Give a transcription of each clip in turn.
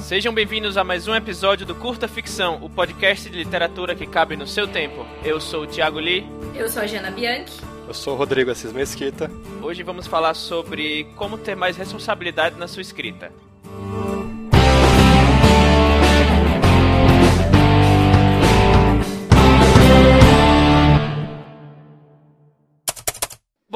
Sejam bem-vindos a mais um episódio do Curta Ficção, o podcast de literatura que cabe no seu tempo. Eu sou o Thiago Lee. Eu sou a Jana Bianchi. Eu sou o Rodrigo Assis Mesquita. Hoje vamos falar sobre como ter mais responsabilidade na sua escrita.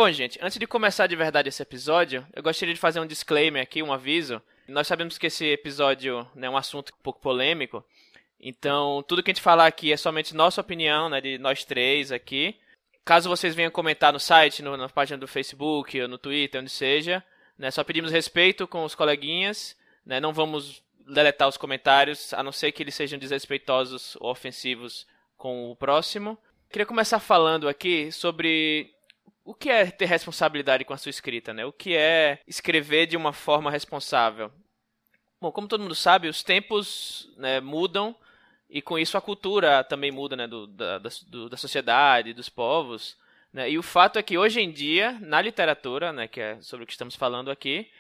Bom, gente, antes de começar de verdade esse episódio, eu gostaria de fazer um disclaimer aqui, um aviso. Nós sabemos que esse episódio né, é um assunto um pouco polêmico, então tudo que a gente falar aqui é somente nossa opinião, né, de nós três aqui. Caso vocês venham comentar no site, no, na página do Facebook, no Twitter, onde seja, né, só pedimos respeito com os coleguinhas, né, não vamos deletar os comentários, a não ser que eles sejam desrespeitosos ou ofensivos com o próximo. Queria começar falando aqui sobre o que é ter responsabilidade com a sua escrita, né? O que é escrever de uma forma responsável? Bom, como todo mundo sabe, os tempos né, mudam e com isso a cultura também muda, né? Do, da, do, da sociedade, dos povos. Né? E o fato é que hoje em dia, na literatura, né, que é sobre o que estamos falando aqui,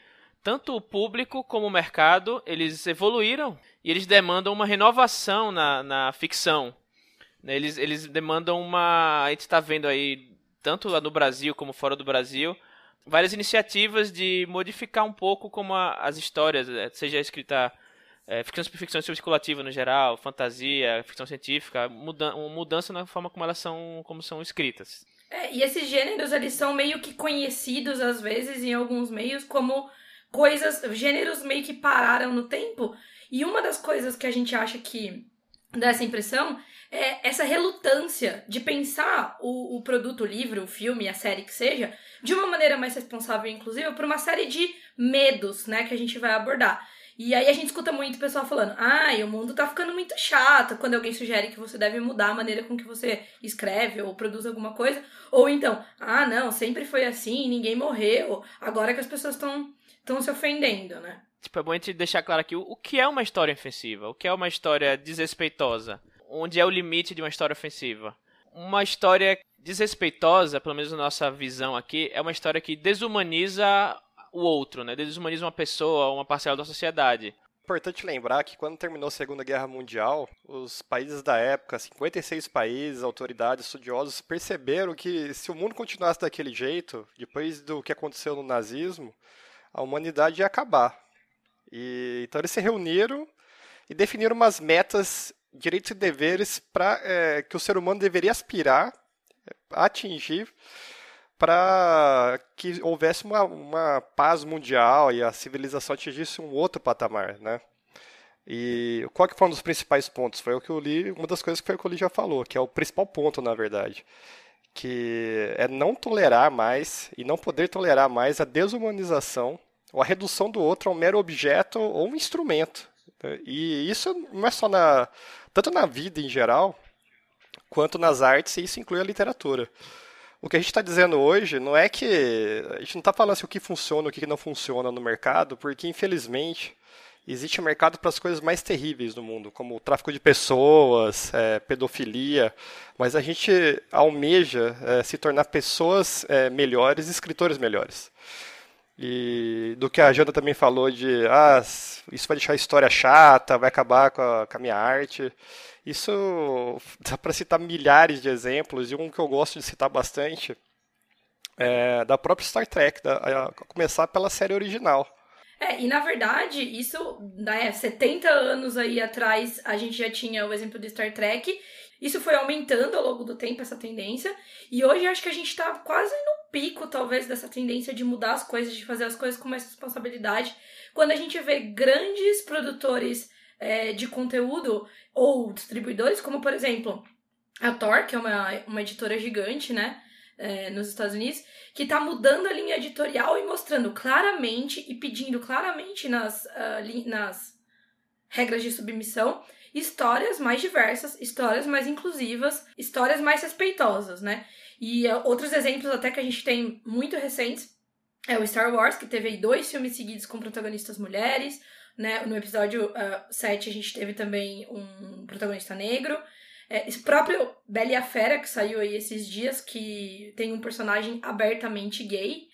tanto o público como o mercado, eles evoluíram e eles demandam uma renovação na, na ficção. Né? Eles, eles demandam uma... A gente está vendo aí tanto lá no Brasil como fora do Brasil, várias iniciativas de modificar um pouco como a, as histórias, eh, seja escrita é, ficção, ficção especulativa no geral, fantasia, ficção científica, muda, uma mudança na forma como elas são, como são escritas. É, e esses gêneros, eles são meio que conhecidos, às vezes, em alguns meios, como coisas, gêneros meio que pararam no tempo. E uma das coisas que a gente acha que dá essa impressão é essa relutância de pensar o, o produto, o livro, o filme, a série que seja, de uma maneira mais responsável, inclusive, por uma série de medos, né, que a gente vai abordar. E aí a gente escuta muito o pessoal falando, ai, o mundo tá ficando muito chato, quando alguém sugere que você deve mudar a maneira com que você escreve ou produz alguma coisa. Ou então, ah, não, sempre foi assim, ninguém morreu, agora que as pessoas estão se ofendendo, né? Tipo, é bom a gente deixar claro aqui o que é uma história ofensiva, o que é uma história desrespeitosa onde é o limite de uma história ofensiva. Uma história desrespeitosa, pelo menos na nossa visão aqui, é uma história que desumaniza o outro, né? Desumaniza uma pessoa, uma parcela da sociedade. Importante lembrar que quando terminou a Segunda Guerra Mundial, os países da época, 56 países, autoridades, estudiosos, perceberam que se o mundo continuasse daquele jeito, depois do que aconteceu no nazismo, a humanidade ia acabar. E, então eles se reuniram e definiram umas metas direitos e deveres para é, que o ser humano deveria aspirar a atingir para que houvesse uma, uma paz mundial e a civilização atingisse um outro patamar, né? E qual que foi um dos principais pontos? Foi o que eu li, uma das coisas que foi o que Li já falou, que é o principal ponto, na verdade, que é não tolerar mais e não poder tolerar mais a desumanização ou a redução do outro a um mero objeto ou um instrumento. E isso não é só na tanto na vida em geral, quanto nas artes, e isso inclui a literatura. O que a gente está dizendo hoje não é que. A gente não está falando assim, o que funciona o que não funciona no mercado, porque infelizmente existe mercado para as coisas mais terríveis do mundo, como o tráfico de pessoas, é, pedofilia, mas a gente almeja é, se tornar pessoas é, melhores, escritores melhores. E do que a Jana também falou de, ah, isso vai deixar a história chata, vai acabar com a, com a minha arte. Isso dá para citar milhares de exemplos, e um que eu gosto de citar bastante é da própria Star Trek, da, a começar pela série original. É, e na verdade, isso, né, 70 anos aí atrás, a gente já tinha o exemplo de Star Trek, isso foi aumentando ao longo do tempo, essa tendência. E hoje acho que a gente está quase no pico, talvez, dessa tendência de mudar as coisas, de fazer as coisas com mais responsabilidade. Quando a gente vê grandes produtores é, de conteúdo ou distribuidores, como por exemplo a Tor, que é uma, uma editora gigante, né? É, nos Estados Unidos, que está mudando a linha editorial e mostrando claramente e pedindo claramente nas, uh, nas regras de submissão histórias mais diversas, histórias mais inclusivas, histórias mais respeitosas, né? E uh, outros exemplos até que a gente tem muito recentes é o Star Wars, que teve aí dois filmes seguidos com protagonistas mulheres, né? No episódio uh, ah, 7 a gente teve também um protagonista negro. É, esse próprio Bela e a Fera, que saiu aí esses dias, que tem um personagem abertamente gay.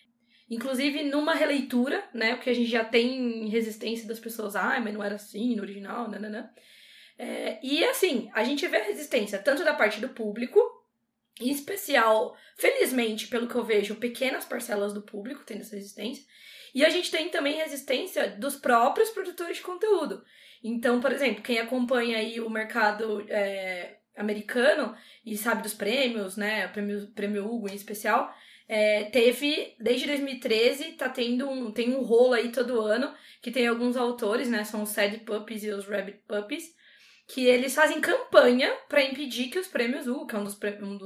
Inclusive numa releitura, né? Porque a gente já tem resistência das pessoas, ah, mas não era assim no original, nananã. É, e assim, a gente vê a resistência tanto da parte do público, em especial, felizmente, pelo que eu vejo, pequenas parcelas do público tendo essa resistência, e a gente tem também resistência dos próprios produtores de conteúdo. Então, por exemplo, quem acompanha aí o mercado é, americano e sabe dos prêmios, né? O prêmio, prêmio Hugo em especial, é, teve, desde 2013, tá tendo um, tem um rolo aí todo ano, que tem alguns autores, né? São os Sad Puppies e os Rabbit Puppies, que eles fazem campanha para impedir que os prêmios Hugo, que é um dos,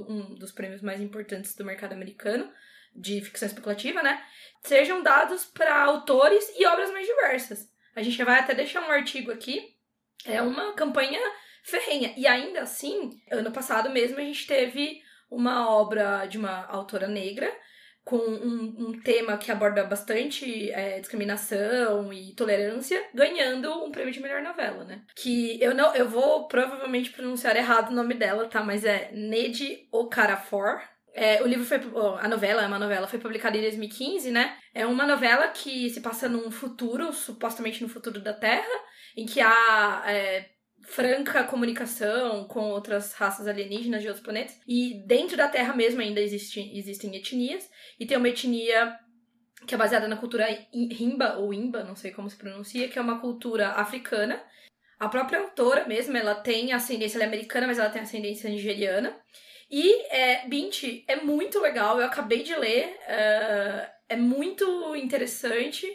um dos prêmios mais importantes do mercado americano, de ficção especulativa, né? Sejam dados para autores e obras mais diversas. A gente vai até deixar um artigo aqui. É uma campanha ferrenha. E ainda assim, ano passado mesmo, a gente teve uma obra de uma autora negra com um, um tema que aborda bastante é, discriminação e tolerância, ganhando um prêmio de melhor novela, né? Que eu não, eu vou provavelmente pronunciar errado o nome dela, tá? Mas é Nede Okarafor. É, o livro foi. A novela é uma novela, foi publicada em 2015, né? É uma novela que se passa num futuro, supostamente no futuro da Terra, em que há é, franca comunicação com outras raças alienígenas de outros planetas. E dentro da Terra mesmo ainda existe, existem etnias. E tem uma etnia que é baseada na cultura Rimba, ou Imba, não sei como se pronuncia, que é uma cultura africana. A própria autora mesmo, ela tem ascendência, ela é americana, mas ela tem ascendência nigeriana. E é, Bint é muito legal, eu acabei de ler, uh, é muito interessante.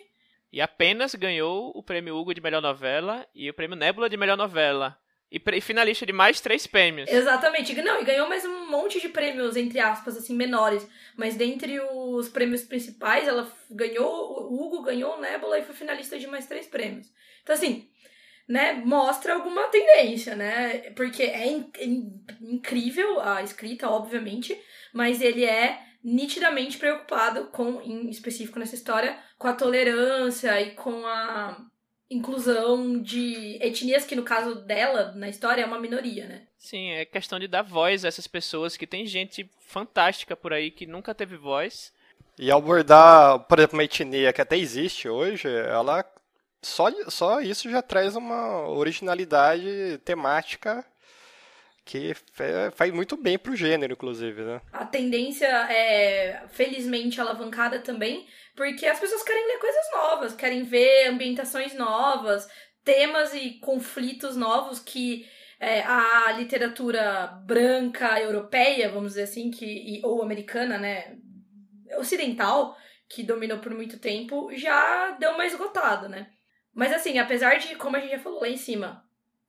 E apenas ganhou o prêmio Hugo de melhor novela e o prêmio Nebula de melhor novela. E, finalista de mais três prêmios. Exatamente. Não, e ganhou mais um monte de prêmios, entre aspas, assim, menores. Mas dentre os prêmios principais, ela ganhou, o Hugo ganhou o Nebula e foi finalista de mais três prêmios. Então, assim, né, mostra alguma tendência, né? Porque é in in incrível a escrita, obviamente, mas ele é nitidamente preocupado com, em específico nessa história, com a tolerância e com a inclusão de etnias que no caso dela, na história, é uma minoria, né? Sim, é questão de dar voz a essas pessoas que tem gente fantástica por aí que nunca teve voz. E abordar, por exemplo, uma etnia que até existe hoje, ela só, só isso já traz uma originalidade temática que faz muito bem pro gênero, inclusive, né? A tendência é, felizmente, alavancada também, porque as pessoas querem ler coisas novas, querem ver ambientações novas, temas e conflitos novos que é, a literatura branca europeia, vamos dizer assim, que, ou americana, né, ocidental, que dominou por muito tempo, já deu uma esgotada, né? Mas assim, apesar de, como a gente já falou lá em cima,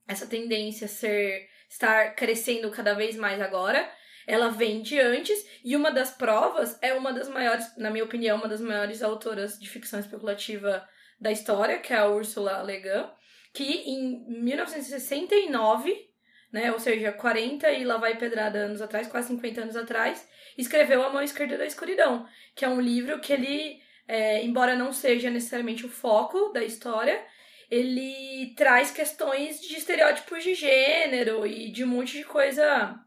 essa tendência ser estar crescendo cada vez mais agora. Ela vem de antes, e uma das provas é uma das maiores, na minha opinião, uma das maiores autoras de ficção especulativa da história, que é a Ursula Le Guin, que em 1969, né, ou seja, 40 e lá vai pedrada anos atrás, quase 50 anos atrás, escreveu A Mão Esquerda da Escuridão, que é um livro que ele, é, embora não seja necessariamente o foco da história, ele traz questões de estereótipos de gênero e de um monte de coisa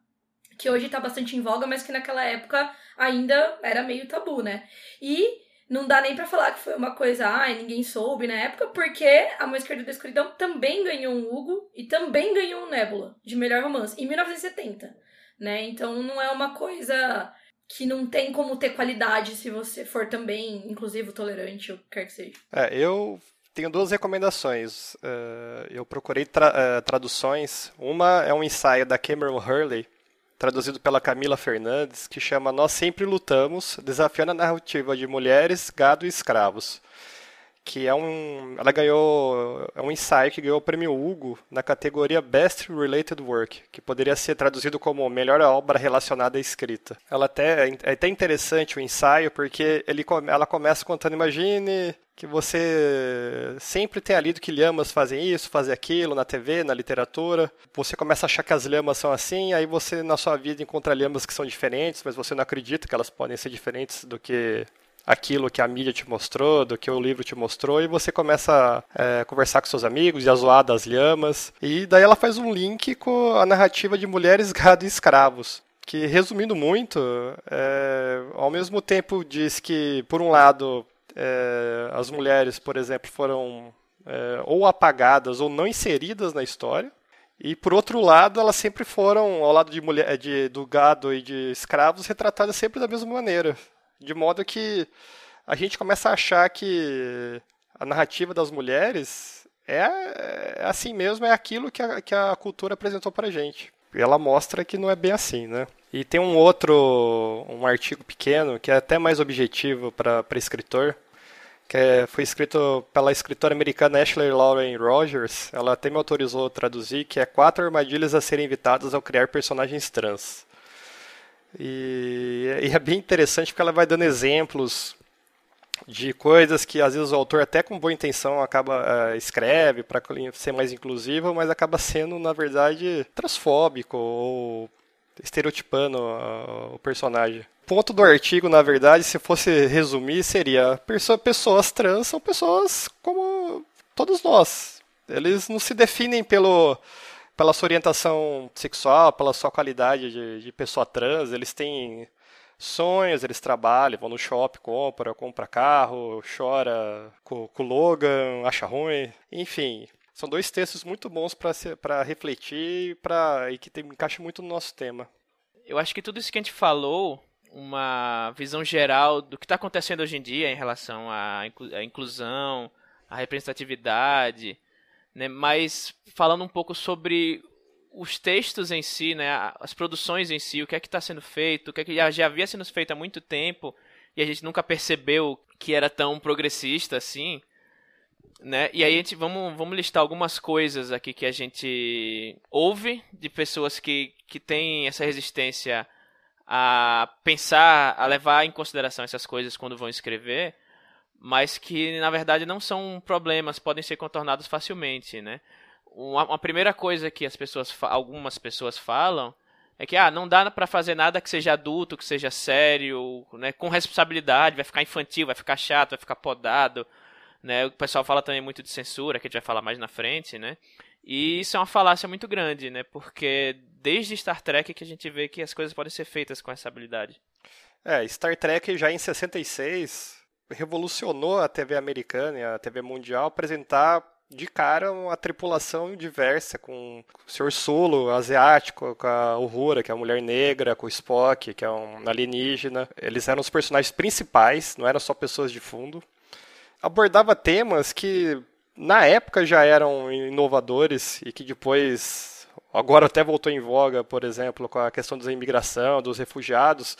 que hoje tá bastante em voga, mas que naquela época ainda era meio tabu, né? E não dá nem para falar que foi uma coisa, ai, ninguém soube na época, porque A Mão Esquerda da Escuridão também ganhou um Hugo e também ganhou um Nebula de melhor romance em 1970, né? Então não é uma coisa que não tem como ter qualidade se você for também inclusivo, tolerante, ou quer que seja. É, eu tenho duas recomendações. Uh, eu procurei tra uh, traduções. Uma é um ensaio da Cameron Hurley, traduzido pela Camila Fernandes, que chama Nós Sempre Lutamos, desafiando a narrativa de mulheres, gado e escravos. Que é um. Ela ganhou. É um ensaio que ganhou o prêmio Hugo na categoria Best Related Work, que poderia ser traduzido como melhor obra relacionada à escrita. Ela até, é até interessante o ensaio, porque ele, ela começa contando, imagine que você sempre tenha lido que lhamas fazem isso, fazem aquilo na TV, na literatura. Você começa a achar que as lhamas são assim, aí você na sua vida encontra lhamas que são diferentes, mas você não acredita que elas podem ser diferentes do que aquilo que a mídia te mostrou, do que o livro te mostrou, e você começa a é, conversar com seus amigos e a zoar das lhamas. E daí ela faz um link com a narrativa de mulheres, gado e escravos que, resumindo muito, é, ao mesmo tempo diz que, por um lado, é, as mulheres, por exemplo, foram é, ou apagadas ou não inseridas na história, e por outro lado, elas sempre foram, ao lado de mulher, de, do gado e de escravos, retratadas sempre da mesma maneira. De modo que a gente começa a achar que a narrativa das mulheres é, é assim mesmo, é aquilo que a, que a cultura apresentou pra gente. E ela mostra que não é bem assim, né? E tem um outro, um artigo pequeno, que é até mais objetivo para escritor, que é, foi escrito pela escritora americana Ashley Lauren Rogers. Ela até me autorizou a traduzir, que é quatro armadilhas a serem evitadas ao criar personagens trans. E, e é bem interessante porque ela vai dando exemplos de coisas que às vezes o autor até com boa intenção acaba uh, escreve para ser mais inclusivo, mas acaba sendo na verdade transfóbico ou estereotipando uh, o personagem. O ponto do artigo, na verdade, se fosse resumir, seria pessoas trans são pessoas como todos nós. Eles não se definem pelo pela sua orientação sexual, pela sua qualidade de, de pessoa trans, eles têm sonhos, eles trabalham, vão no shopping, compra, compra carro, chora com o Logan, acha ruim, enfim. São dois textos muito bons para refletir pra, e que tem, encaixa muito no nosso tema. Eu acho que tudo isso que a gente falou, uma visão geral do que está acontecendo hoje em dia em relação à inclusão, à representatividade, né? mas falando um pouco sobre os textos em si, né, as produções em si, o que é que está sendo feito, o que é que já, já havia sendo feito há muito tempo e a gente nunca percebeu que era tão progressista assim, né? E aí a gente vamos, vamos listar algumas coisas aqui que a gente ouve de pessoas que, que têm essa resistência a pensar, a levar em consideração essas coisas quando vão escrever, mas que na verdade não são problemas, podem ser contornados facilmente, né? uma, uma primeira coisa que as pessoas, algumas pessoas falam é que ah, não dá para fazer nada que seja adulto, que seja sério, né, com responsabilidade, vai ficar infantil, vai ficar chato, vai ficar podado, né? O pessoal fala também muito de censura, que a gente vai falar mais na frente, né? E isso é uma falácia muito grande, né? Porque desde Star Trek que a gente vê que as coisas podem ser feitas com essa habilidade. É, Star Trek já em 66 revolucionou a TV americana e a TV mundial apresentar de cara uma tripulação diversa, com o Sr. Solo, asiático, com a Uhura, que é uma mulher negra, com o Spock, que é um alienígena. Eles eram os personagens principais, não eram só pessoas de fundo. Abordava temas que na época já eram inovadores e que depois agora até voltou em voga, por exemplo, com a questão da imigração, dos refugiados,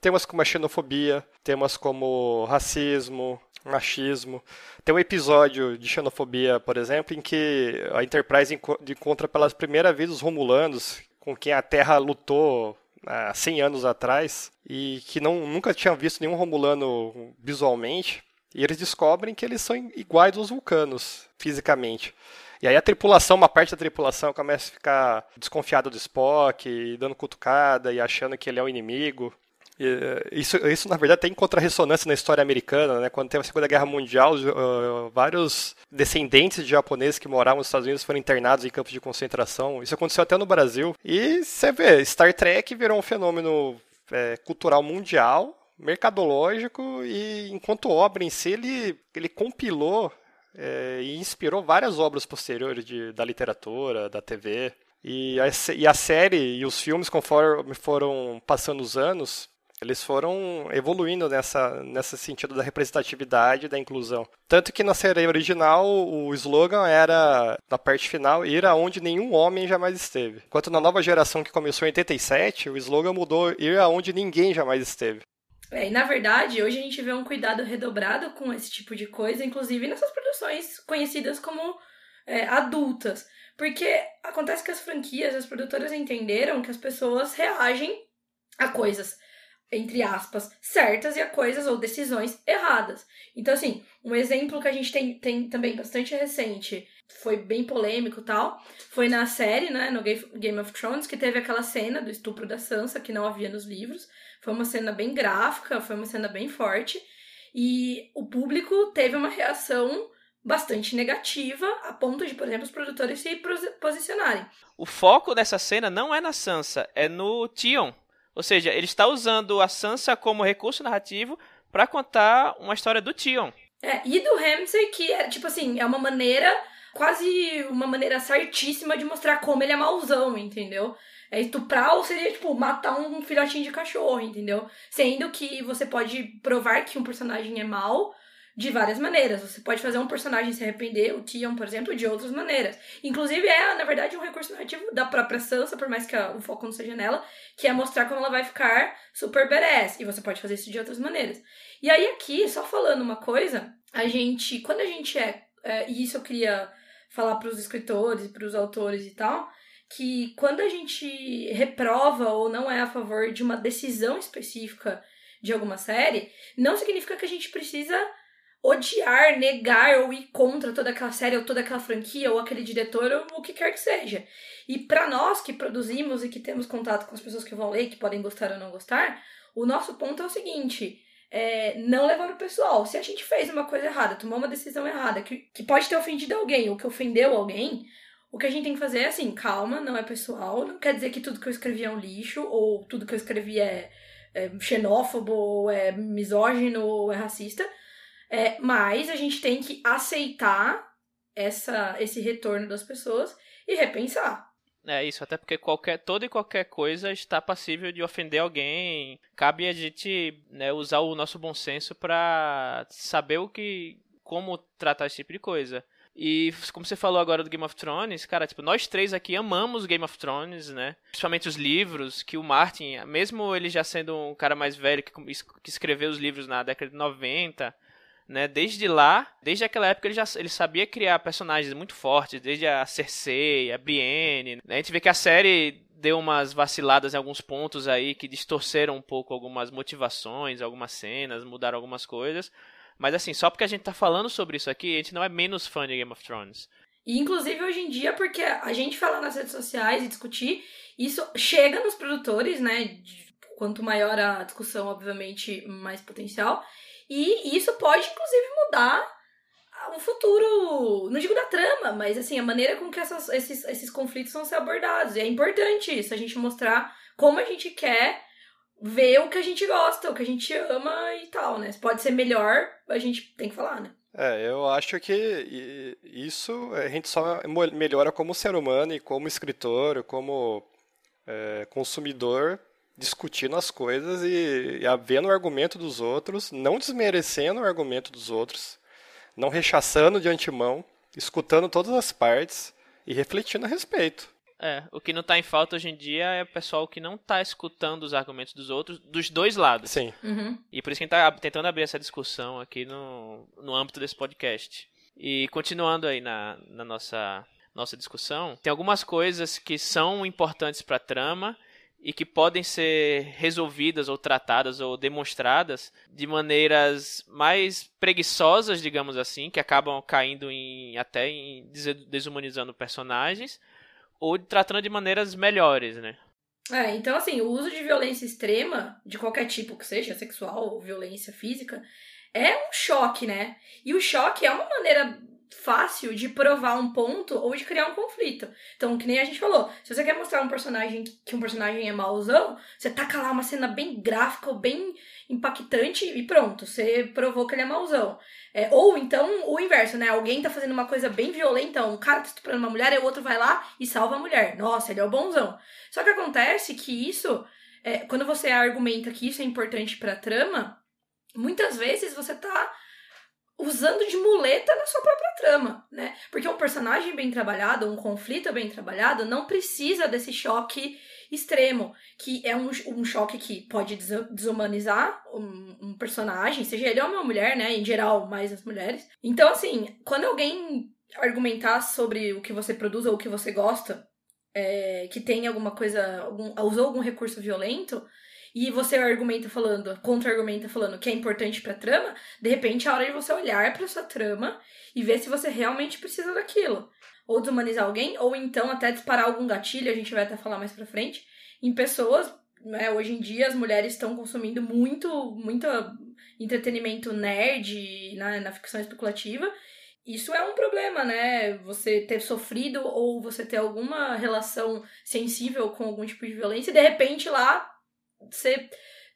temas como a xenofobia, temas como racismo, machismo. Tem um episódio de xenofobia, por exemplo, em que a Enterprise encontra pela primeira vez os Romulanos, com quem a Terra lutou há 100 anos atrás, e que não, nunca tinham visto nenhum Romulano visualmente. E eles descobrem que eles são iguais aos vulcanos, fisicamente. E aí a tripulação, uma parte da tripulação começa a ficar desconfiada do Spock, dando cutucada e achando que ele é o inimigo. Eh, isso, isso, na verdade, tem contra-ressonância na história americana. Né? Quando teve a Segunda Guerra Mundial, uh, vários descendentes de japoneses que moravam nos Estados Unidos foram internados em campos de concentração. Isso aconteceu até no Brasil. E você vê, Star Trek virou um fenômeno é, cultural mundial, mercadológico, e enquanto obra em si, ele, ele compilou é, e inspirou várias obras posteriores de, da literatura, da TV. E a, e a série e os filmes, conforme foram passando os anos, eles foram evoluindo nessa, nesse sentido da representatividade da inclusão. Tanto que na série original o slogan era, na parte final, ir aonde nenhum homem jamais esteve. Enquanto na nova geração que começou em 87, o slogan mudou ir aonde ninguém jamais esteve. É, e na verdade, hoje a gente vê um cuidado redobrado com esse tipo de coisa, inclusive nessas produções conhecidas como é, adultas. Porque acontece que as franquias, as produtoras entenderam que as pessoas reagem a coisas entre aspas, certas e a coisas ou decisões erradas. Então, assim, um exemplo que a gente tem, tem também bastante recente, foi bem polêmico e tal, foi na série, né, no Game of Thrones, que teve aquela cena do estupro da Sansa, que não havia nos livros. Foi uma cena bem gráfica, foi uma cena bem forte. E o público teve uma reação bastante negativa, a ponto de, por exemplo, os produtores se posicionarem. O foco dessa cena não é na Sansa, é no Tion Ou seja, ele está usando a Sansa como recurso narrativo para contar uma história do Tion. É, e do Ramsay, que é, tipo assim, é uma maneira, quase uma maneira certíssima de mostrar como ele é mauzão, entendeu? É estuprar ou seria, tipo, matar um filhotinho de cachorro, entendeu? Sendo que você pode provar que um personagem é mau de várias maneiras. Você pode fazer um personagem se arrepender, o Tion, por exemplo, de outras maneiras. Inclusive, é, na verdade, um recurso narrativo da própria Sansa, por mais que o foco não seja nela, que é mostrar como ela vai ficar super badass. E você pode fazer isso de outras maneiras. E aí, aqui, só falando uma coisa, a gente, quando a gente é, é e isso eu queria falar para os escritores, para os autores e tal, que quando a gente reprova ou não é a favor de uma decisão específica de alguma série, não significa que a gente precisa odiar, negar ou ir contra toda aquela série ou toda aquela franquia ou aquele diretor ou o que quer que seja. E para nós que produzimos e que temos contato com as pessoas que vão ler, que podem gostar ou não gostar, o nosso ponto é o seguinte: é, não levar o pessoal. Se a gente fez uma coisa errada, tomou uma decisão errada, que, que pode ter ofendido alguém ou que ofendeu alguém, o que a gente tem que fazer é assim, calma, não é pessoal, não quer dizer que tudo que eu escrevi é um lixo, ou tudo que eu escrevi é, é xenófobo, ou é misógino, ou é racista. É, mas a gente tem que aceitar essa, esse retorno das pessoas e repensar. É isso, até porque qualquer, toda e qualquer coisa está passível de ofender alguém. Cabe a gente né, usar o nosso bom senso para saber o que, como tratar esse tipo de coisa. E como você falou agora do Game of Thrones, cara, tipo, nós três aqui amamos Game of Thrones, né? Principalmente os livros, que o Martin, mesmo ele já sendo um cara mais velho que, que escreveu os livros na década de 90, né? Desde lá, desde aquela época ele já ele sabia criar personagens muito fortes, desde a Cersei, a Brienne. Né? A gente vê que a série deu umas vaciladas em alguns pontos aí que distorceram um pouco algumas motivações, algumas cenas, mudaram algumas coisas. Mas assim, só porque a gente tá falando sobre isso aqui, a gente não é menos fã de Game of Thrones. E inclusive hoje em dia, porque a gente falar nas redes sociais e discutir, isso chega nos produtores, né? Quanto maior a discussão, obviamente, mais potencial. E isso pode, inclusive, mudar o futuro, não digo da trama, mas assim, a maneira com que essas, esses, esses conflitos vão ser abordados. E é importante isso, a gente mostrar como a gente quer ver o que a gente gosta, o que a gente ama e tal, né? Se pode ser melhor, a gente tem que falar, né? É, eu acho que isso a gente só melhora como ser humano e como escritor, como é, consumidor, discutindo as coisas e, e vendo o argumento dos outros, não desmerecendo o argumento dos outros, não rechaçando de antemão, escutando todas as partes e refletindo a respeito. É, o que não tá em falta hoje em dia é o pessoal que não tá escutando os argumentos dos outros, dos dois lados. Sim. Uhum. E por isso que a gente tá tentando abrir essa discussão aqui no, no âmbito desse podcast. E continuando aí na, na nossa, nossa discussão, tem algumas coisas que são importantes pra trama e que podem ser resolvidas ou tratadas ou demonstradas de maneiras mais preguiçosas, digamos assim, que acabam caindo em até em desumanizando personagens ou tratando de maneiras melhores, né? É, então assim, o uso de violência extrema, de qualquer tipo que seja, sexual ou violência física, é um choque, né? E o choque é uma maneira fácil de provar um ponto ou de criar um conflito. Então, que nem a gente falou, se você quer mostrar um personagem que um personagem é mauzão, você taca lá uma cena bem gráfica ou bem impactante e pronto, você provou que ele é mauzão. É, ou então o inverso, né? Alguém tá fazendo uma coisa bem violenta, um cara tá estuprando uma mulher, e o outro vai lá e salva a mulher. Nossa, ele é o bonzão. Só que acontece que isso, é, quando você argumenta que isso é importante pra trama, muitas vezes você tá usando de muleta na sua própria trama, né? Porque um personagem bem trabalhado, um conflito bem trabalhado, não precisa desse choque extremo, que é um, um choque que pode desumanizar um, um, personagem, seja ele homem ou mulher, né? Em geral, mais as mulheres. Então, assim, quando alguém argumentar sobre o que você produz ou o que você gosta, é, que tem alguma coisa, algum, usou algum recurso violento, e você argumenta falando, contra-argumenta falando que é importante pra trama, de repente é a hora de você olhar para sua trama e ver se você realmente precisa daquilo ou desumanizar alguém, ou então até disparar algum gatilho, a gente vai até falar mais pra frente, em pessoas. Né, hoje em dia as mulheres estão consumindo muito, muito entretenimento nerd na, na ficção especulativa. Isso é um problema, né? Você ter sofrido ou você ter alguma relação sensível com algum tipo de violência e de repente lá você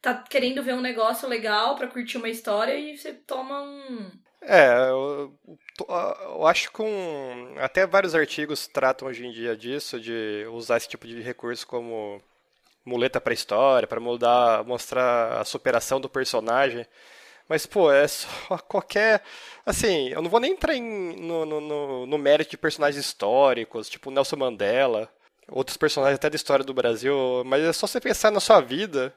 tá querendo ver um negócio legal para curtir uma história e você toma um. É, eu, eu acho que um, até vários artigos tratam hoje em dia disso, de usar esse tipo de recurso como muleta para história, para mostrar a superação do personagem. Mas, pô, é só qualquer. Assim, eu não vou nem entrar em, no, no, no, mérito de personagens históricos, tipo Nelson Mandela, outros personagens até da história do Brasil, mas é só você pensar na sua vida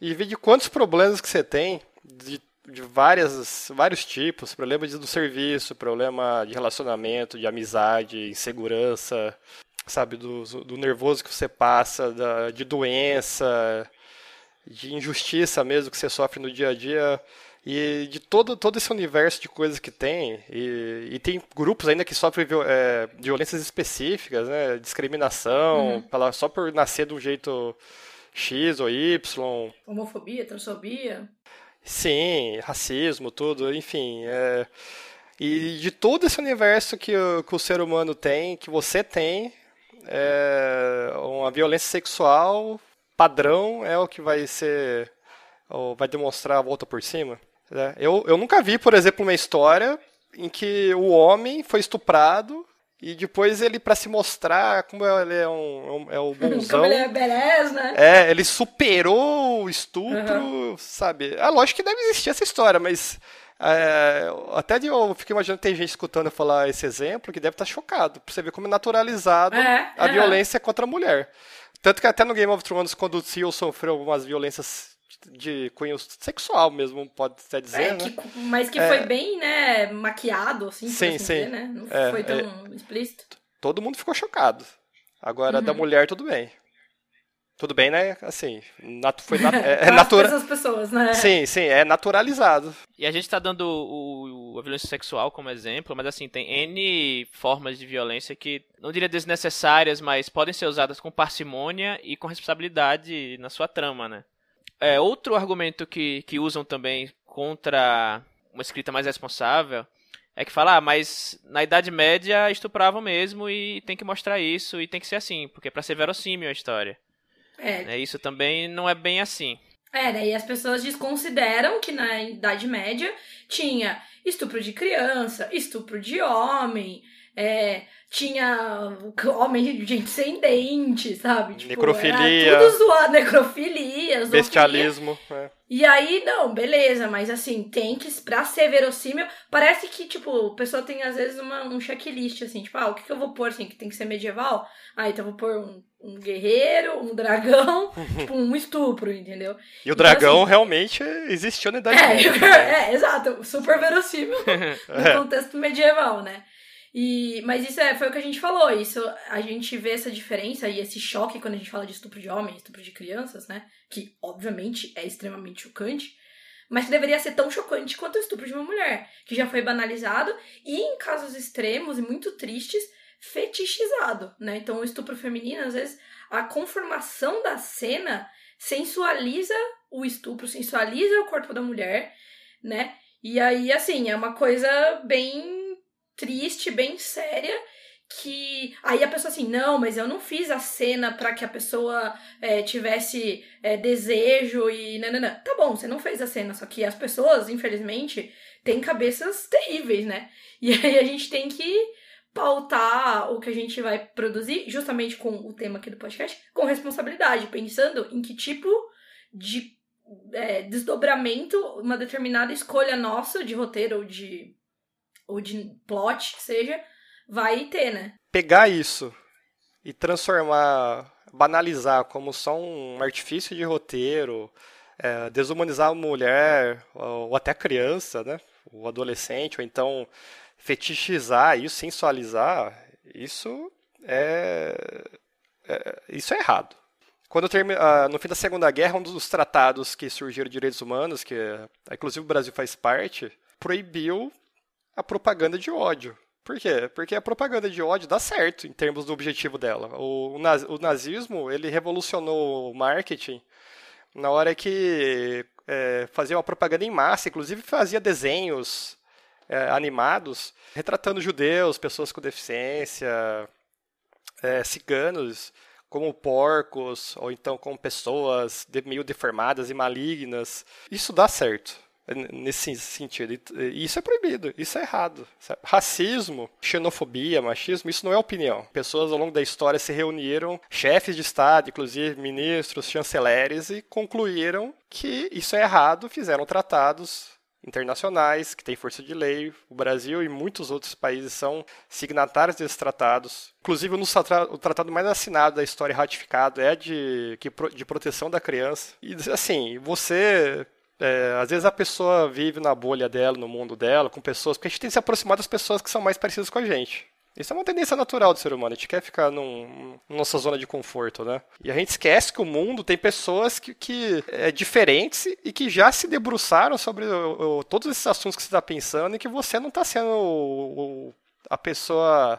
e ver de quantos problemas que você tem, de, de várias, vários tipos, problema do serviço, problema de relacionamento, de amizade, insegurança, sabe, do, do nervoso que você passa, da, de doença, de injustiça mesmo que você sofre no dia a dia. E de todo, todo esse universo de coisas que tem, e, e tem grupos ainda que sofrem é, violências específicas, né? Discriminação, uhum. pela, só por nascer de um jeito X ou Y. Homofobia, transfobia. Sim, racismo, tudo, enfim. É, e de todo esse universo que o, que o ser humano tem, que você tem, é, uma violência sexual padrão é o que vai ser. vai demonstrar a volta por cima. Né? Eu, eu nunca vi, por exemplo, uma história em que o homem foi estuprado e depois ele, para se mostrar como ele é, um, é o bonzão... como ele é beleza, né? É, ele superou o estupro, uhum. sabe? É lógico que deve existir essa história, mas... É, até de, eu fico imaginando que tem gente escutando eu falar esse exemplo que deve estar chocado, pra você ver como é naturalizado é, a é. violência contra a mulher. Tanto que até no Game of Thrones, quando o Seal sofreu algumas violências de cunho sexual mesmo, pode até dizer, é, né? Que, mas que é, foi bem, né, maquiado, assim, sim, assim sim. Dizer, né? Não é, foi tão é. explícito. Todo mundo ficou chocado. Agora, uhum. da mulher, tudo bem. Tudo bem, né? Assim, nat foi nat é, é natural. as pessoas, né? Sim, sim, é naturalizado. E a gente tá dando o, o, a violência sexual como exemplo, mas assim, tem N formas de violência que, não diria desnecessárias, mas podem ser usadas com parcimônia e com responsabilidade na sua trama, né? É, outro argumento que, que usam também contra uma escrita mais responsável é que fala, ah, mas na Idade Média estupravam mesmo e tem que mostrar isso e tem que ser assim, porque é pra ser verossímil a história. É. é. Isso também não é bem assim. É, daí as pessoas desconsideram que na Idade Média tinha estupro de criança, estupro de homem, é, tinha homem, gente sem dente, sabe? Tipo, necrofilia. tudo zoado, necrofilia, Bestialismo. É. E aí, não, beleza, mas assim, tem que, pra ser verossímil, parece que, tipo, a pessoa tem às vezes uma, um checklist, assim, tipo, ah, o que, que eu vou pôr, assim, que tem que ser medieval? Ah, então eu vou pôr um, um guerreiro, um dragão, tipo, um estupro, entendeu? E o então, dragão assim, realmente existiu na Idade é, Média. Né? É, exato, super verossímil no contexto medieval, né? E, mas isso é, foi o que a gente falou. Isso a gente vê essa diferença e esse choque quando a gente fala de estupro de homem, estupro de crianças, né? Que obviamente é extremamente chocante, mas que deveria ser tão chocante quanto o estupro de uma mulher, que já foi banalizado e em casos extremos e muito tristes, fetichizado, né? Então o estupro feminino, às vezes, a conformação da cena sensualiza o estupro, sensualiza o corpo da mulher, né? E aí, assim, é uma coisa bem triste, bem séria, que aí a pessoa assim, não, mas eu não fiz a cena para que a pessoa é, tivesse é, desejo e nananã. Tá bom, você não fez a cena, só que as pessoas, infelizmente, têm cabeças terríveis, né? E aí a gente tem que pautar o que a gente vai produzir, justamente com o tema aqui do podcast, com responsabilidade, pensando em que tipo de é, desdobramento uma determinada escolha nossa de roteiro ou de ou de plot que seja, vai ter, né? Pegar isso e transformar, banalizar como só um artifício de roteiro, é, desumanizar a mulher ou até a criança, né? O adolescente, ou então fetichizar isso, sensualizar, isso é, é isso é errado. Quando termina, ah, no fim da Segunda Guerra, um dos tratados que surgiram de direitos humanos, que inclusive o Brasil faz parte, proibiu a propaganda de ódio. Por quê? Porque a propaganda de ódio dá certo em termos do objetivo dela. O, o nazismo ele revolucionou o marketing na hora que é, fazia uma propaganda em massa, inclusive fazia desenhos é, animados retratando judeus, pessoas com deficiência, é, ciganos como porcos, ou então como pessoas meio deformadas e malignas. Isso dá certo nesse sentido. E isso é proibido, isso é errado. Racismo, xenofobia, machismo, isso não é opinião. Pessoas ao longo da história se reuniram, chefes de Estado, inclusive ministros, chanceleres, e concluíram que isso é errado, fizeram tratados internacionais que têm força de lei. O Brasil e muitos outros países são signatários desses tratados. Inclusive, o tratado mais assinado da história ratificado é de, de proteção da criança. E assim, você é, às vezes a pessoa vive na bolha dela, no mundo dela, com pessoas, porque a gente tem que se aproximar das pessoas que são mais parecidas com a gente. Isso é uma tendência natural do ser humano, a gente quer ficar num, nossa zona de conforto, né? E a gente esquece que o mundo tem pessoas que, que é diferentes e que já se debruçaram sobre o, o, todos esses assuntos que você está pensando e que você não está sendo o, a pessoa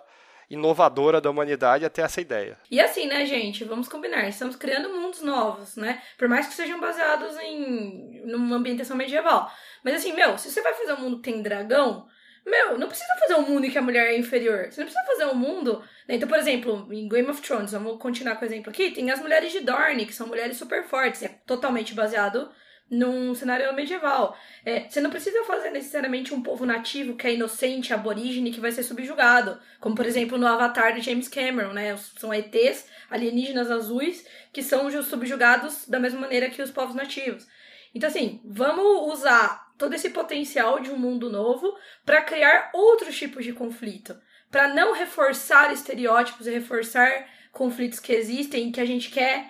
inovadora da humanidade até essa ideia. E assim, né, gente? Vamos combinar. Estamos criando mundos novos, né? Por mais que sejam baseados em numa ambientação medieval. Mas assim, meu, se você vai fazer um mundo que tem dragão, meu, não precisa fazer um mundo em que a mulher é inferior. Você não precisa fazer um mundo. Né? Então, por exemplo, em Game of Thrones, vamos continuar com o exemplo aqui, tem as mulheres de Dorne, que são mulheres super fortes. É totalmente baseado num cenário medieval. É, você não precisa fazer necessariamente um povo nativo que é inocente, aborígene, que vai ser subjugado. Como, por exemplo, no Avatar de James Cameron, né? São ETs, alienígenas azuis, que são subjugados da mesma maneira que os povos nativos. Então, assim, vamos usar todo esse potencial de um mundo novo para criar outros tipos de conflito. Para não reforçar estereótipos e reforçar conflitos que existem que a gente quer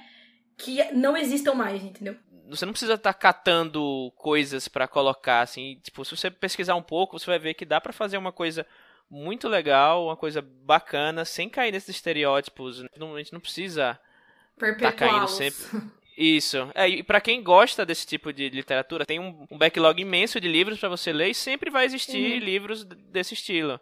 que não existam mais, entendeu? Você não precisa estar tá catando coisas para colocar assim, tipo, se você pesquisar um pouco, você vai ver que dá para fazer uma coisa muito legal, uma coisa bacana, sem cair nesses estereótipos. Não, a gente não precisa tá caindo sempre. Isso. É, e para quem gosta desse tipo de literatura, tem um, um backlog imenso de livros para você ler e sempre vai existir uhum. livros desse estilo.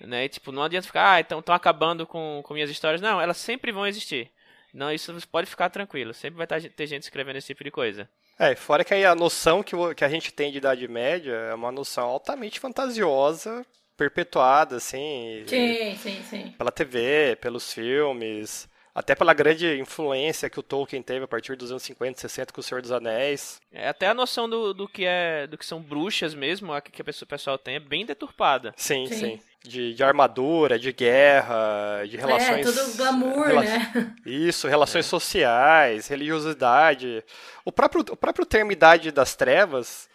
Né? E, tipo, não adianta ficar, ah, então estão acabando com, com minhas histórias. Não, elas sempre vão existir. Não, isso pode ficar tranquilo. Sempre vai ter gente escrevendo esse tipo de coisa. É, fora que aí a noção que, que a gente tem de Idade Média é uma noção altamente fantasiosa, perpetuada, assim. Sim, sim, sim. Pela TV, pelos filmes até pela grande influência que o Tolkien teve a partir dos anos 50, 60 com o Senhor dos Anéis. É, até a noção do, do que é do que são bruxas mesmo, a que a pessoa, o pessoal tem é bem deturpada. Sim, sim. sim. De, de, armadura, de guerra, de relações. É, todo glamour, rela... né? Isso, relações é. sociais, religiosidade. O próprio, o próprio termo Idade das Trevas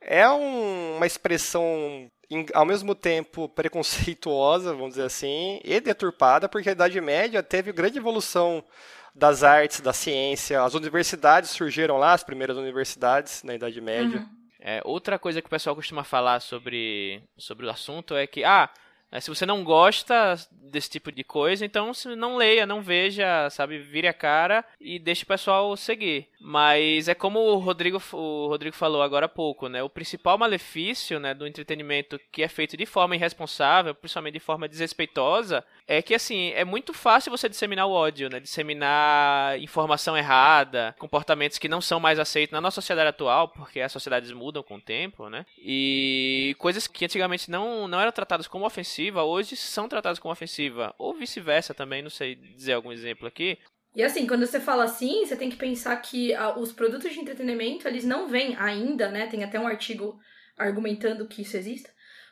é um, uma expressão ao mesmo tempo preconceituosa, vamos dizer assim, e deturpada, porque a Idade Média teve grande evolução das artes, da ciência, as universidades surgiram lá, as primeiras universidades na Idade Média. Uhum. É, outra coisa que o pessoal costuma falar sobre, sobre o assunto é que, ah, se você não gosta desse tipo de coisa, então não leia, não veja, sabe? Vire a cara e deixe o pessoal seguir. Mas é como o Rodrigo, o Rodrigo falou agora há pouco, né? O principal malefício né, do entretenimento que é feito de forma irresponsável, principalmente de forma desrespeitosa, é que, assim, é muito fácil você disseminar o ódio, né? Disseminar informação errada, comportamentos que não são mais aceitos na nossa sociedade atual, porque as sociedades mudam com o tempo, né? E coisas que antigamente não, não eram tratadas como ofensiva, hoje são tratadas como ofensiva. Ou vice-versa também, não sei dizer algum exemplo aqui. E assim, quando você fala assim, você tem que pensar que ah, os produtos de entretenimento, eles não vêm ainda, né? Tem até um artigo argumentando que isso exista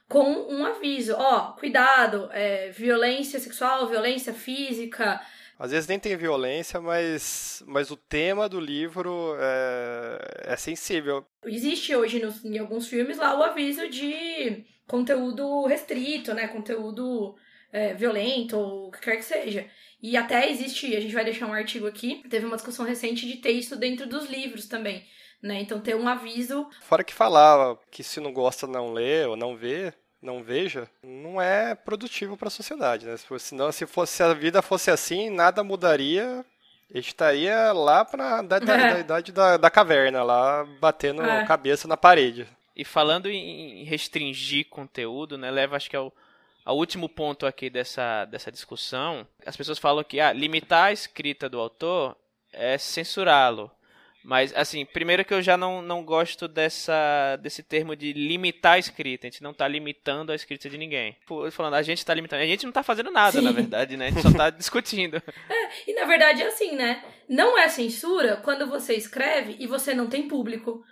com um aviso, ó, cuidado, é, violência sexual, violência física. Às vezes nem tem violência, mas, mas o tema do livro é, é sensível. Existe hoje nos, em alguns filmes lá o aviso de conteúdo restrito, né? Conteúdo é, violento, ou o que quer que seja. E até existe, a gente vai deixar um artigo aqui, teve uma discussão recente de ter isso dentro dos livros também. Né? Então ter um aviso. Fora que falava que se não gosta não lê ou não vê, não veja, não é produtivo para a sociedade, né? Senão, se fosse se a vida fosse assim, nada mudaria. A gente estaria lá para da, da, é. da, idade da, da caverna, lá batendo é. cabeça na parede. E falando em restringir conteúdo, né, leva acho que ao, ao último ponto aqui dessa, dessa discussão. As pessoas falam que ah, limitar a escrita do autor é censurá-lo. Mas, assim, primeiro que eu já não, não gosto dessa, desse termo de limitar a escrita. A gente não está limitando a escrita de ninguém. Falando, a gente está limitando. A gente não está fazendo nada, Sim. na verdade, né? A gente só está discutindo. É, e na verdade é assim, né? Não é censura quando você escreve e você não tem público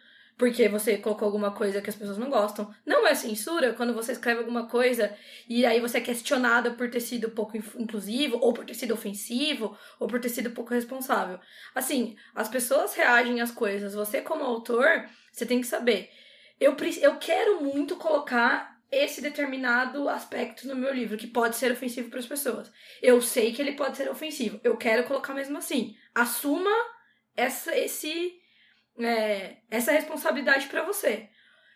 porque você colocou alguma coisa que as pessoas não gostam. Não é censura quando você escreve alguma coisa e aí você é questionado por ter sido pouco inclusivo, ou por ter sido ofensivo, ou por ter sido pouco responsável. Assim, as pessoas reagem às coisas. Você, como autor, você tem que saber. Eu, eu quero muito colocar esse determinado aspecto no meu livro que pode ser ofensivo para as pessoas. Eu sei que ele pode ser ofensivo. Eu quero colocar mesmo assim. Assuma essa, esse é, essa responsabilidade para você.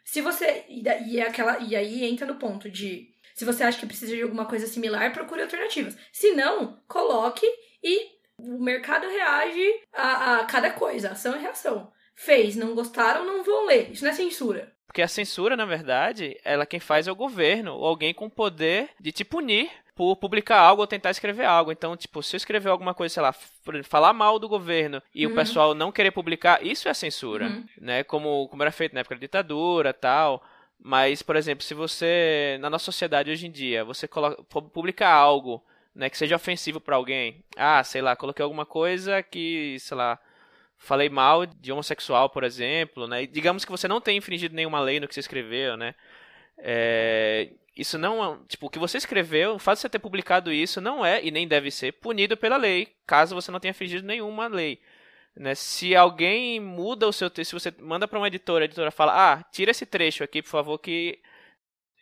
Se você. E, é aquela, e aí entra no ponto de. Se você acha que precisa de alguma coisa similar, procure alternativas. Se não, coloque e o mercado reage a, a cada coisa, ação e reação. Fez, não gostaram, não vão ler. Isso não é censura. Porque a censura, na verdade, ela quem faz é o governo, ou alguém com poder de te punir por publicar algo ou tentar escrever algo. Então, tipo, se eu escrever alguma coisa, sei lá, falar mal do governo e uhum. o pessoal não querer publicar, isso é censura, uhum. né? Como, como era feito na época da ditadura tal. Mas, por exemplo, se você, na nossa sociedade hoje em dia, você coloca, publicar algo né, que seja ofensivo para alguém, ah, sei lá, coloquei alguma coisa que, sei lá, falei mal de homossexual, por exemplo, né? E digamos que você não tenha infringido nenhuma lei no que você escreveu, né? É, isso não é, tipo, o que você escreveu, o fato de você ter publicado isso não é e nem deve ser punido pela lei, caso você não tenha fingido nenhuma lei. Né? Se alguém muda o seu texto, se você manda para uma editora, a editora fala: "Ah, tira esse trecho aqui, por favor, que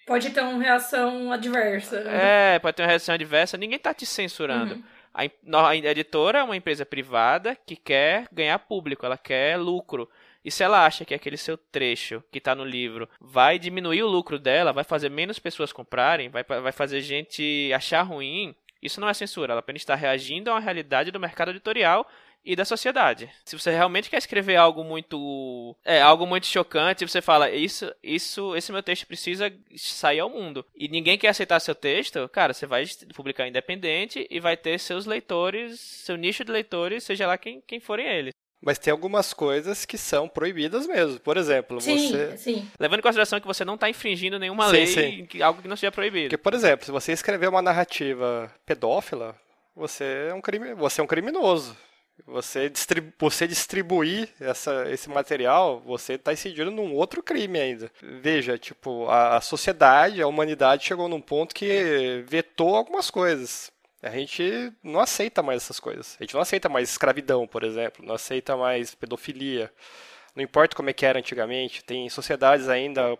pode ter uma reação adversa". É, pode ter uma reação adversa, ninguém tá te censurando. Uhum. A, a editora é uma empresa privada que quer ganhar público, ela quer lucro. E se ela acha que aquele seu trecho que está no livro vai diminuir o lucro dela, vai fazer menos pessoas comprarem, vai, vai fazer gente achar ruim, isso não é censura. Ela apenas está reagindo a uma realidade do mercado editorial e da sociedade. Se você realmente quer escrever algo muito é algo muito chocante, você fala isso, isso, esse meu texto precisa sair ao mundo. E ninguém quer aceitar seu texto, cara, você vai publicar independente e vai ter seus leitores, seu nicho de leitores, seja lá quem, quem forem eles. Mas tem algumas coisas que são proibidas mesmo. Por exemplo, sim, você. Sim. Levando em consideração que você não está infringindo nenhuma sim, lei, sim. algo que não seja proibido. Porque, por exemplo, se você escrever uma narrativa pedófila, você é um, crime... você é um criminoso. Você, distribu... você distribuir essa, esse material, você está incidindo num outro crime ainda. Veja, tipo, a, a sociedade, a humanidade chegou num ponto que vetou algumas coisas. A gente não aceita mais essas coisas. A gente não aceita mais escravidão, por exemplo, não aceita mais pedofilia. Não importa como é que era antigamente, tem sociedades ainda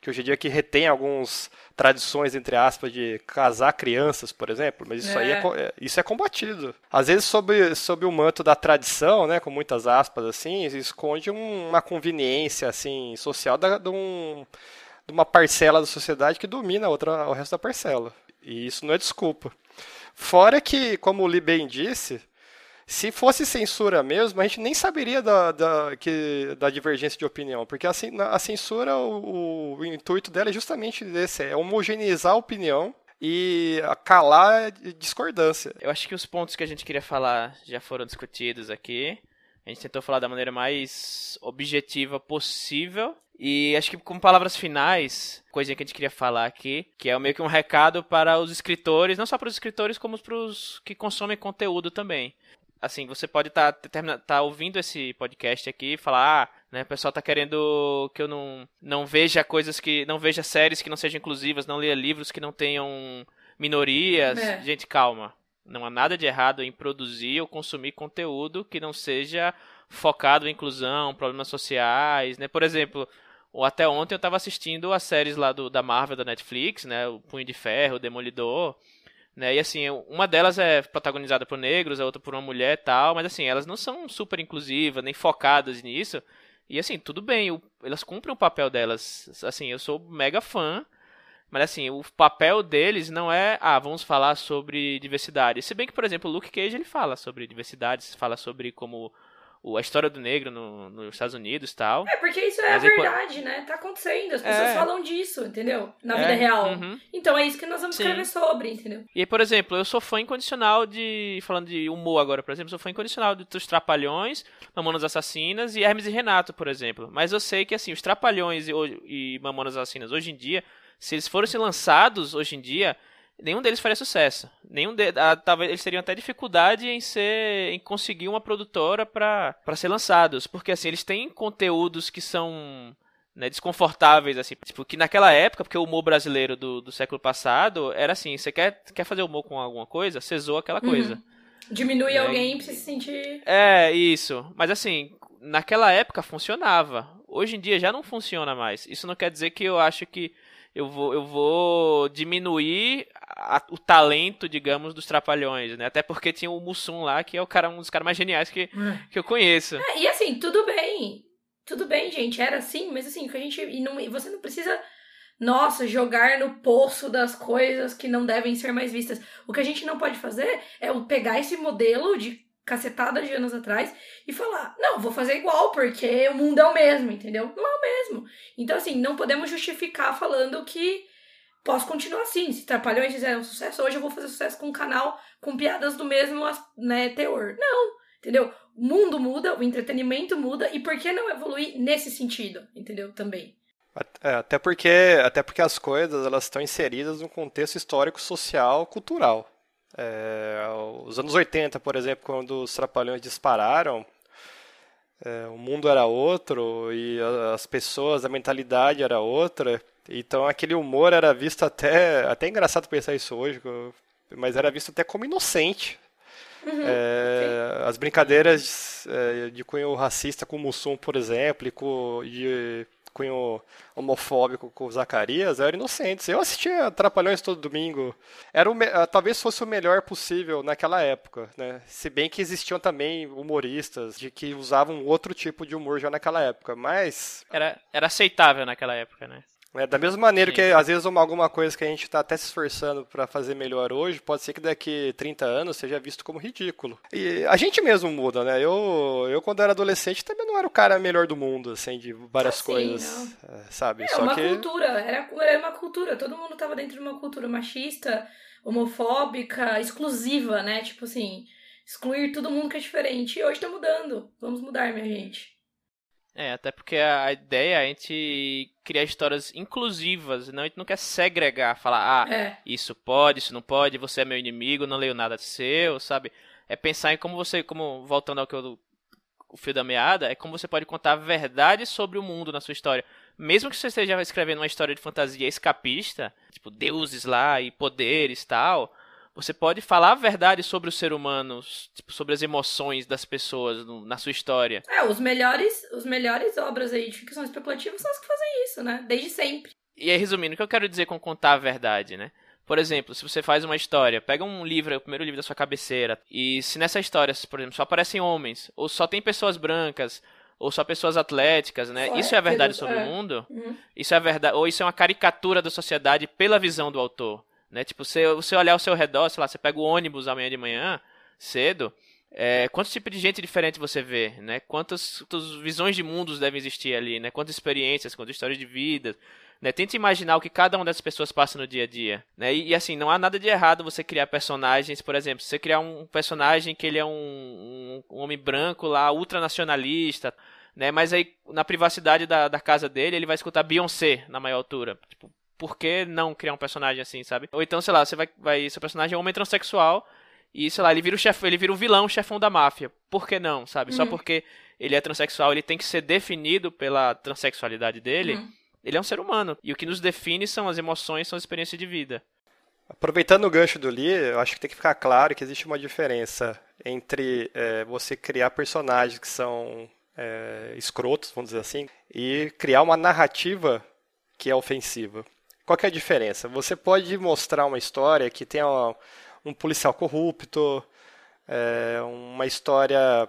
que hoje em dia que retém algumas tradições, entre aspas, de casar crianças, por exemplo, mas isso é. aí é, é, isso é combatido. Às vezes, sob, sob o manto da tradição, né, com muitas aspas assim, esconde uma conveniência assim social da, de, um, de uma parcela da sociedade que domina a outra, o resto da parcela. E isso não é desculpa. Fora que, como o Li bem disse, se fosse censura mesmo, a gente nem saberia da, da, que, da divergência de opinião, porque a, a censura, o, o, intuito dela é justamente esse, é homogeneizar a opinião e calar discordância. Eu acho que os pontos que a gente queria falar já foram discutidos aqui. A gente tentou falar da maneira mais objetiva possível. E acho que com palavras finais, coisa que a gente queria falar aqui, que é meio que um recado para os escritores, não só para os escritores, como para os que consomem conteúdo também. Assim, você pode estar tá, tá ouvindo esse podcast aqui e falar, ah, né, o pessoal tá querendo que eu não, não veja coisas que. não veja séries que não sejam inclusivas, não leia livros que não tenham minorias. É. Gente, calma. Não há nada de errado em produzir ou consumir conteúdo que não seja focado em inclusão, problemas sociais, né? Por exemplo, até ontem eu estava assistindo as séries lá do, da Marvel da Netflix, né? O Punho de Ferro, o Demolidor, né? E assim, uma delas é protagonizada por negros, a outra por uma mulher e tal, mas assim, elas não são super inclusivas, nem focadas nisso. E assim, tudo bem, elas cumprem o papel delas. Assim, eu sou mega fã mas assim, o papel deles não é, ah, vamos falar sobre diversidade. Se bem que, por exemplo, o Luke Cage ele fala sobre diversidade, fala sobre como a história do negro no, nos Estados Unidos e tal. É, porque isso é Mas a verdade, né? Tá acontecendo. As pessoas é. falam disso, entendeu? Na é. vida real. Uhum. Então é isso que nós vamos Sim. escrever sobre, entendeu? E aí, por exemplo, eu sou fã incondicional de. Falando de humor agora, por exemplo, sou fã incondicional dos Trapalhões, Mamonas Assassinas e Hermes e Renato, por exemplo. Mas eu sei que, assim, os Trapalhões e, e Mamonas Assassinas hoje em dia, se eles fossem lançados hoje em dia nenhum deles faria sucesso. Nenhum de, ah, talvez eles teriam até dificuldade em ser em conseguir uma produtora para ser lançados, porque assim, eles têm conteúdos que são né, desconfortáveis assim, tipo que naquela época, porque o humor brasileiro do, do século passado era assim, você quer quer fazer humor com alguma coisa, você zoa aquela uhum. coisa. Uhum. Diminui né? alguém pra se sentir É, isso. Mas assim, naquela época funcionava. Hoje em dia já não funciona mais. Isso não quer dizer que eu acho que eu vou, eu vou diminuir a, o talento, digamos, dos trapalhões, né? Até porque tinha o Mussum lá, que é o cara, um dos caras mais geniais que, é. que eu conheço. É, e assim, tudo bem. Tudo bem, gente, era assim, mas assim, que a gente. E não, você não precisa, nossa, jogar no poço das coisas que não devem ser mais vistas. O que a gente não pode fazer é pegar esse modelo de cacetada de anos atrás e falar, não, vou fazer igual, porque o mundo é o mesmo, entendeu? Não é o mesmo. Então, assim, não podemos justificar falando que posso continuar assim. Se Trapalhões fizeram sucesso, hoje eu vou fazer sucesso com um canal com piadas do mesmo né, teor. Não, entendeu? O mundo muda, o entretenimento muda, e por que não evoluir nesse sentido, entendeu? Também. É, até porque, até porque as coisas elas estão inseridas num contexto histórico, social, cultural. É, os anos 80, por exemplo, quando os Trapalhões dispararam, é, o mundo era outro e as pessoas, a mentalidade era outra. Então aquele humor era visto até. Até engraçado pensar isso hoje, mas era visto até como inocente. Uhum, é, as brincadeiras é, de cunho racista com o Mussum, por exemplo, e com, de cunho homofóbico com o Zacarias eram inocentes. Eu assistia Trapalhões todo domingo. Era o, ah, talvez fosse o melhor possível naquela época, né? Se bem que existiam também humoristas de que usavam outro tipo de humor já naquela época, mas era, era aceitável naquela época, né? É, da mesma maneira Sim. que às vezes uma, alguma coisa que a gente está até se esforçando para fazer melhor hoje, pode ser que daqui 30 anos seja visto como ridículo. E a gente mesmo muda, né? Eu, eu quando era adolescente também não era o cara melhor do mundo, assim, de várias assim, coisas, não. É, sabe? É, Só uma que... cultura, era, era uma cultura, todo mundo estava dentro de uma cultura machista, homofóbica, exclusiva, né? Tipo assim, excluir todo mundo que é diferente. E hoje tá mudando. Vamos mudar, minha gente. É, até porque a ideia é a gente criar histórias inclusivas, não a gente não quer segregar, falar, ah, é. isso pode, isso não pode, você é meu inimigo, não leio nada seu, sabe? É pensar em como você, como voltando ao que eu, o fio da meada, é como você pode contar a verdade sobre o mundo na sua história. Mesmo que você esteja escrevendo uma história de fantasia escapista, tipo deuses lá e poderes tal, você pode falar a verdade sobre o ser humano, tipo, sobre as emoções das pessoas no, na sua história. É, os melhores, os melhores obras aí de ficção especulativa são as que fazem isso, né? Desde sempre. E aí, resumindo, o que eu quero dizer com contar a verdade, né? Por exemplo, se você faz uma história, pega um livro, o primeiro livro da sua cabeceira, e se nessa história, por exemplo, só aparecem homens, ou só tem pessoas brancas, ou só pessoas atléticas, né? Só isso é a verdade sobre é. o mundo? Uhum. Isso é verdade, ou isso é uma caricatura da sociedade pela visão do autor? Né? Tipo, você, você olhar ao seu redor, sei lá, você pega o ônibus amanhã de manhã, cedo, é, quantos tipos de gente diferente você vê, né? Quantas, quantas visões de mundos devem existir ali, né? Quantas experiências, quantas histórias de vida, né? Tente imaginar o que cada uma dessas pessoas passa no dia a dia, né? E, e, assim, não há nada de errado você criar personagens, por exemplo, você criar um personagem que ele é um, um, um homem branco lá, ultranacionalista, né? Mas aí, na privacidade da, da casa dele, ele vai escutar Beyoncé na maior altura. Tipo, por que não criar um personagem assim, sabe? Ou então, sei lá, você vai, vai seu personagem é um homem transexual e, sei lá, ele vira o chefe, ele vira o vilão, o chefão da máfia. Por que não, sabe? Uhum. Só porque ele é transexual, ele tem que ser definido pela transexualidade dele. Uhum. Ele é um ser humano. E o que nos define são as emoções, são as experiências de vida. Aproveitando o gancho do Lee, eu acho que tem que ficar claro que existe uma diferença entre é, você criar personagens que são é, escrotos, vamos dizer assim, e criar uma narrativa que é ofensiva. Qual é a diferença? Você pode mostrar uma história que tem um policial corrupto, é, uma história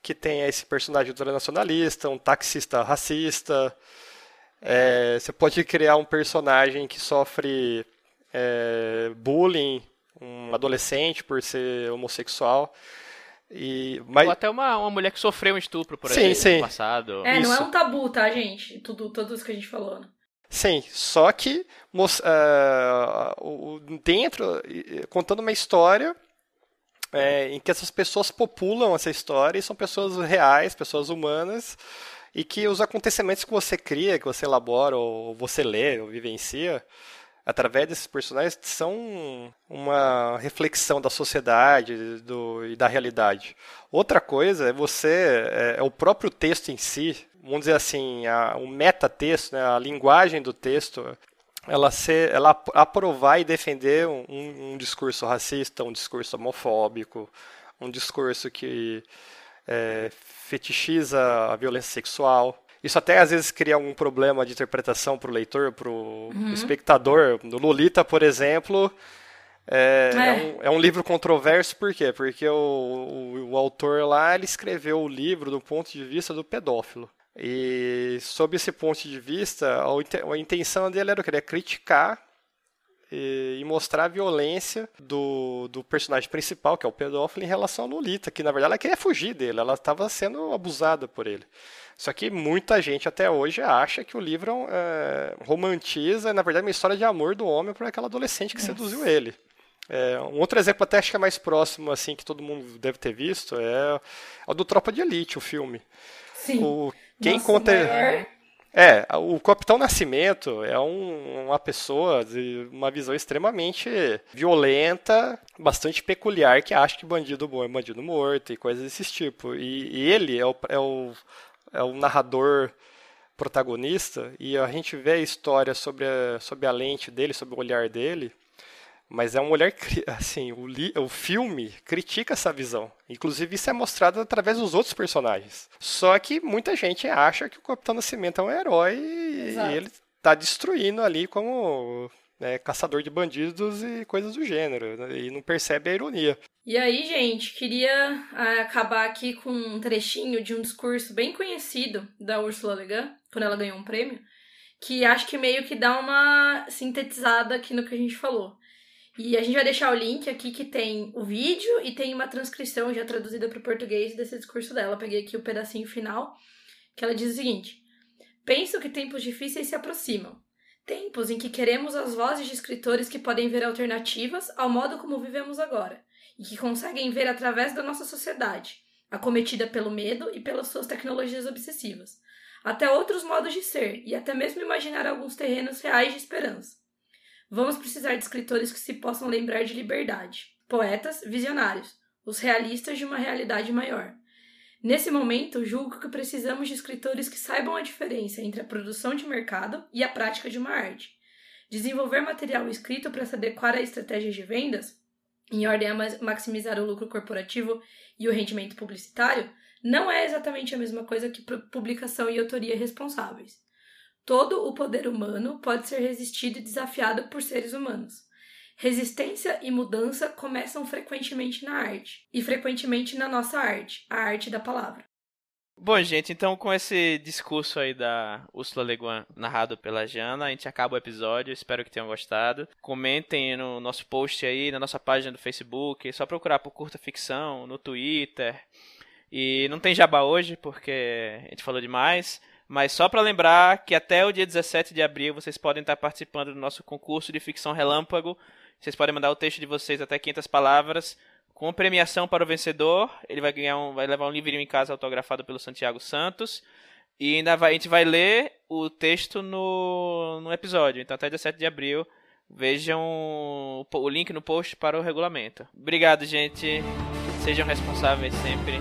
que tenha esse personagem ultranacionalista, um taxista racista. É, você pode criar um personagem que sofre é, bullying, um adolescente por ser homossexual. E, mas... Ou até uma, uma mulher que sofreu um estupro, por sim, exemplo, no passado. É, Isso. não é um tabu, tá, gente? Tudo, tudo isso que a gente falou. Né? Sim, só que uh, dentro, contando uma história é, em que essas pessoas populam essa história e são pessoas reais, pessoas humanas, e que os acontecimentos que você cria, que você elabora, ou você lê, ou vivencia, através desses personagens, são uma reflexão da sociedade do, e da realidade. Outra coisa é você, é, é o próprio texto em si, vamos dizer assim, a, o metatexto, né, a linguagem do texto, ela, ser, ela aprovar e defender um, um, discurso racista, um discurso homofóbico, um discurso que é, fetichiza a violência sexual. Isso até às vezes cria um problema de interpretação para o leitor, para o uhum. espectador. No Lolita, por exemplo, é, é. É, um, é, um, livro controverso, por quê? Porque o, o, o, autor lá ele escreveu o livro do ponto de vista do pedófilo. E sob esse ponto de vista, a, intenção dele era o quê? criticar e, mostrar a violência do, do personagem principal, que é o pedófilo, em relação a Lolita, que na verdade ela queria fugir dele, ela estava sendo abusada por ele. Só que muita gente até hoje acha que o livro é, romantiza, na verdade, uma história de amor do homem por aquela adolescente que Nossa. seduziu ele. É, um outro exemplo até acho que é mais próximo, assim, que todo mundo deve ter visto, é o do Tropa de Elite, o filme. Sim. O, quem Nossa, conta... Maior... É, o Capitão Nascimento é um, uma pessoa de uma visão extremamente violenta, bastante peculiar, que acha que bandido bom é bandido morto e coisas desse tipo. E, e ele é o, é, o, é o narrador protagonista, e a gente vê a história sobre a, sobre a lente dele, sobre o olhar dele, mas é um olhar assim, o, li, o filme critica essa visão. Inclusive isso é mostrado através dos outros personagens. Só que muita gente acha que o Capitão Nascimento é um herói Exato. e ele está destruindo ali como né, caçador de bandidos e coisas do gênero, né, e não percebe a ironia. E aí, gente, queria ah, acabar aqui com um trechinho de um discurso bem conhecido da Ursula Le Guin, quando ela ganhou um prêmio, que acho que meio que dá uma sintetizada aqui no que a gente falou. E a gente vai deixar o link aqui que tem o vídeo e tem uma transcrição já traduzida para o português desse discurso dela. Peguei aqui o pedacinho final, que ela diz o seguinte: Penso que tempos difíceis se aproximam. Tempos em que queremos as vozes de escritores que podem ver alternativas ao modo como vivemos agora e que conseguem ver através da nossa sociedade, acometida pelo medo e pelas suas tecnologias obsessivas, até outros modos de ser e até mesmo imaginar alguns terrenos reais de esperança. Vamos precisar de escritores que se possam lembrar de liberdade, poetas visionários, os realistas de uma realidade maior. Nesse momento, julgo que precisamos de escritores que saibam a diferença entre a produção de mercado e a prática de uma arte. Desenvolver material escrito para se adequar a estratégias de vendas, em ordem a maximizar o lucro corporativo e o rendimento publicitário, não é exatamente a mesma coisa que publicação e autoria responsáveis. Todo o poder humano pode ser resistido e desafiado por seres humanos. Resistência e mudança começam frequentemente na arte, e frequentemente na nossa arte, a arte da palavra. Bom, gente, então com esse discurso aí da Ursula Le Guin narrado pela Jana, a gente acaba o episódio. Espero que tenham gostado. Comentem no nosso post aí, na nossa página do Facebook. É só procurar por Curta Ficção, no Twitter. E não tem jabá hoje, porque a gente falou demais. Mas só para lembrar que até o dia 17 de abril vocês podem estar participando do nosso concurso de ficção relâmpago. Vocês podem mandar o texto de vocês até 500 palavras com premiação para o vencedor. Ele vai ganhar um, vai levar um livrinho em casa autografado pelo Santiago Santos. E ainda vai, a gente vai ler o texto no, no episódio. Então até 17 de abril. Vejam o, o link no post para o regulamento. Obrigado, gente. Sejam responsáveis sempre.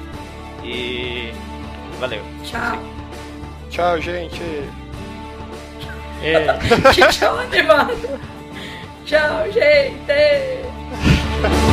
E valeu. Tchau. Tchau, gente. É. Tchau, animado. Tchau, gente.